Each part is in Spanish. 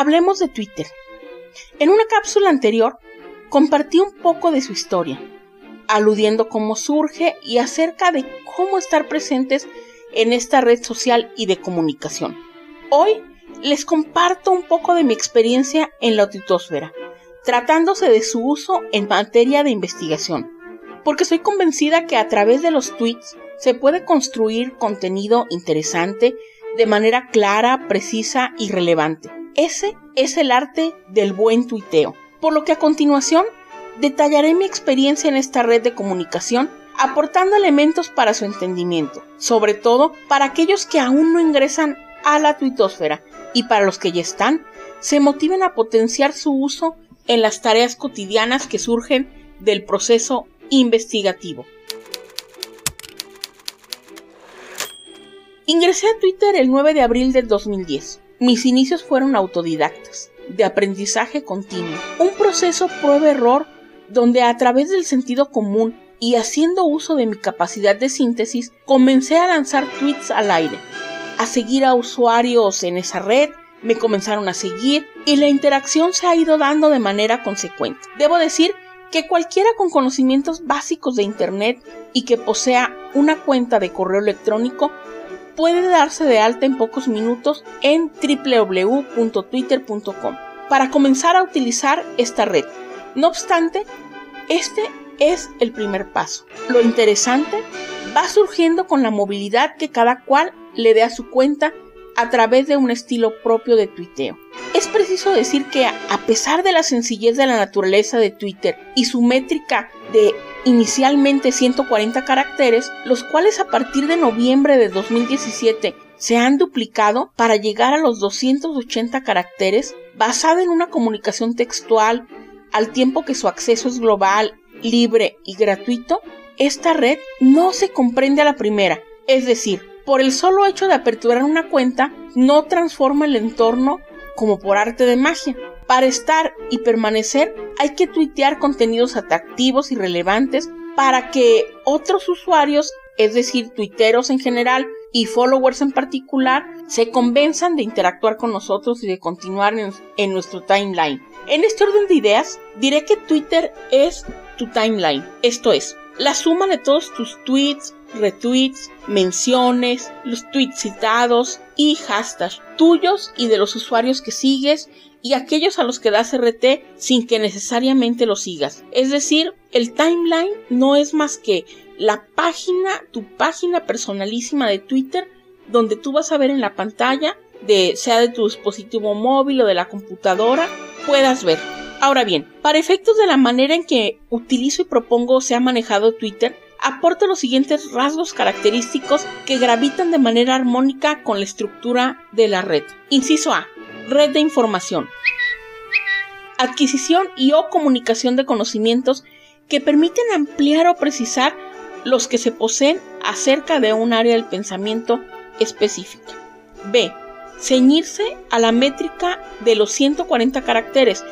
Hablemos de Twitter. En una cápsula anterior compartí un poco de su historia, aludiendo cómo surge y acerca de cómo estar presentes en esta red social y de comunicación. Hoy les comparto un poco de mi experiencia en la titosfera, tratándose de su uso en materia de investigación, porque soy convencida que a través de los tweets se puede construir contenido interesante de manera clara, precisa y relevante ese es el arte del buen tuiteo. Por lo que a continuación detallaré mi experiencia en esta red de comunicación aportando elementos para su entendimiento, sobre todo para aquellos que aún no ingresan a la tuitosfera y para los que ya están, se motiven a potenciar su uso en las tareas cotidianas que surgen del proceso investigativo. Ingresé a Twitter el 9 de abril del 2010. Mis inicios fueron autodidactas, de aprendizaje continuo, un proceso prueba-error donde a través del sentido común y haciendo uso de mi capacidad de síntesis, comencé a lanzar tweets al aire, a seguir a usuarios en esa red, me comenzaron a seguir y la interacción se ha ido dando de manera consecuente. Debo decir que cualquiera con conocimientos básicos de Internet y que posea una cuenta de correo electrónico puede darse de alta en pocos minutos en www.twitter.com para comenzar a utilizar esta red. No obstante, este es el primer paso. Lo interesante va surgiendo con la movilidad que cada cual le dé a su cuenta a través de un estilo propio de tuiteo. Es preciso decir que a pesar de la sencillez de la naturaleza de Twitter y su métrica de inicialmente 140 caracteres, los cuales a partir de noviembre de 2017 se han duplicado para llegar a los 280 caracteres, basada en una comunicación textual, al tiempo que su acceso es global, libre y gratuito, esta red no se comprende a la primera, es decir, por el solo hecho de aperturar una cuenta, no transforma el entorno como por arte de magia. Para estar y permanecer hay que tuitear contenidos atractivos y relevantes para que otros usuarios, es decir, tuiteros en general y followers en particular, se convenzan de interactuar con nosotros y de continuar en, nuestro timeline. En este orden de ideas, diré que Twitter es tu timeline, esto es, la suma de todos tus tweets, retweets, menciones, los tweets citados y hashtags tuyos y de los usuarios que sigues y aquellos a los que das RT sin que necesariamente los sigas. Es decir, el timeline no es más que la página, tu página personalísima de Twitter, donde tú vas a ver en la pantalla, de, sea de tu dispositivo móvil o de la computadora, puedas ver. Ahora bien, para efectos de la manera en que utilizo y propongo se ha manejado Twitter, aporta los siguientes rasgos característicos que gravitan de manera armónica con la estructura de la red. Inciso A. Red de información. Adquisición y o comunicación de conocimientos que permiten ampliar o precisar los que se poseen acerca de un área del pensamiento específica. B. Ceñirse a la métrica de los 140 caracteres.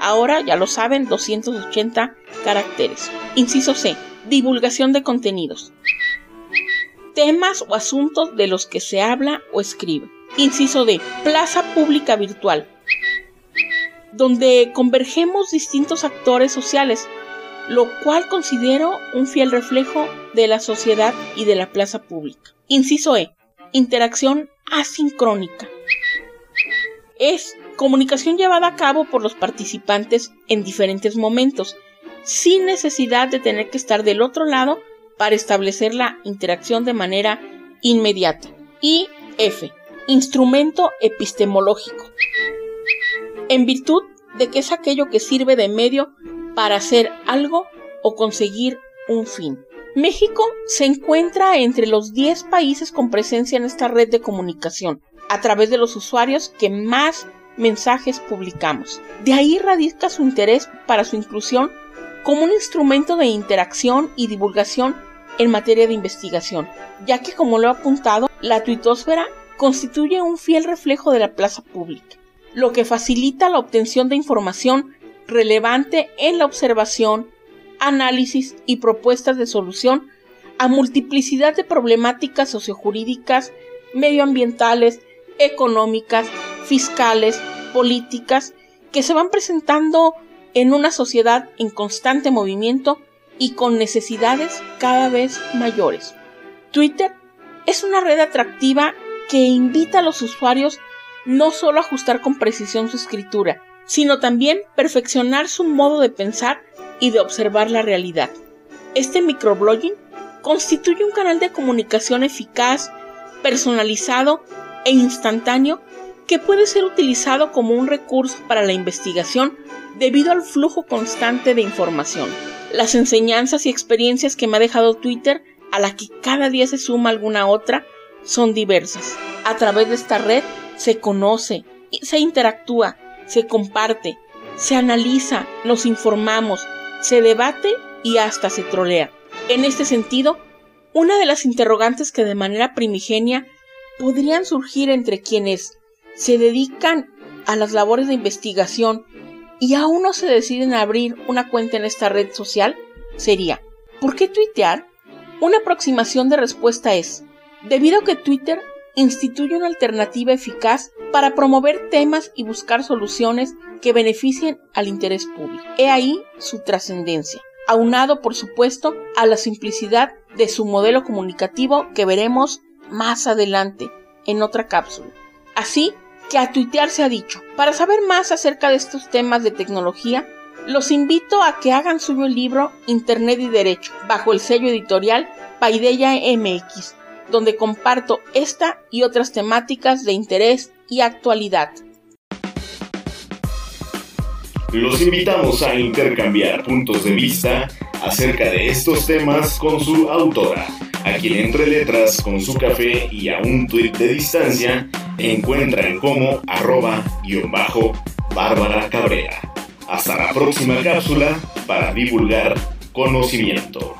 Ahora ya lo saben, 280 caracteres. Inciso C. Divulgación de contenidos. Temas o asuntos de los que se habla o escribe. Inciso D. Plaza pública virtual. Donde convergemos distintos actores sociales, lo cual considero un fiel reflejo de la sociedad y de la plaza pública. Inciso E. Interacción asincrónica. Es comunicación llevada a cabo por los participantes en diferentes momentos, sin necesidad de tener que estar del otro lado para establecer la interacción de manera inmediata. Y F. Instrumento epistemológico. En virtud de que es aquello que sirve de medio para hacer algo o conseguir un fin. México se encuentra entre los 10 países con presencia en esta red de comunicación, a través de los usuarios que más mensajes publicamos. De ahí radica su interés para su inclusión como un instrumento de interacción y divulgación en materia de investigación, ya que como lo he apuntado, la tuitosfera constituye un fiel reflejo de la plaza pública, lo que facilita la obtención de información relevante en la observación, análisis y propuestas de solución a multiplicidad de problemáticas sociojurídicas, medioambientales, económicas, fiscales, políticas, que se van presentando en una sociedad en constante movimiento y con necesidades cada vez mayores. Twitter es una red atractiva que invita a los usuarios no solo a ajustar con precisión su escritura, sino también perfeccionar su modo de pensar y de observar la realidad. Este microblogging constituye un canal de comunicación eficaz, personalizado e instantáneo que puede ser utilizado como un recurso para la investigación debido al flujo constante de información. Las enseñanzas y experiencias que me ha dejado Twitter, a la que cada día se suma alguna otra, son diversas. A través de esta red se conoce, se interactúa, se comparte, se analiza, nos informamos, se debate y hasta se trolea. En este sentido, una de las interrogantes que de manera primigenia podrían surgir entre quienes se dedican a las labores de investigación y aún no se deciden a abrir una cuenta en esta red social sería, ¿por qué tuitear? Una aproximación de respuesta es, debido a que Twitter instituye una alternativa eficaz para promover temas y buscar soluciones que beneficien al interés público. He ahí su trascendencia, aunado por supuesto a la simplicidad de su modelo comunicativo que veremos más adelante en otra cápsula. Así que a tuitear se ha dicho. Para saber más acerca de estos temas de tecnología, los invito a que hagan suyo el libro Internet y Derecho, bajo el sello editorial Paideya MX, donde comparto esta y otras temáticas de interés y actualidad. Los invitamos a intercambiar puntos de vista acerca de estos temas con su autora, a quien entre letras con su café y a un tuit de distancia encuentran como arroba guion bajo Bárbara Cabrera. Hasta la próxima cápsula para divulgar conocimiento.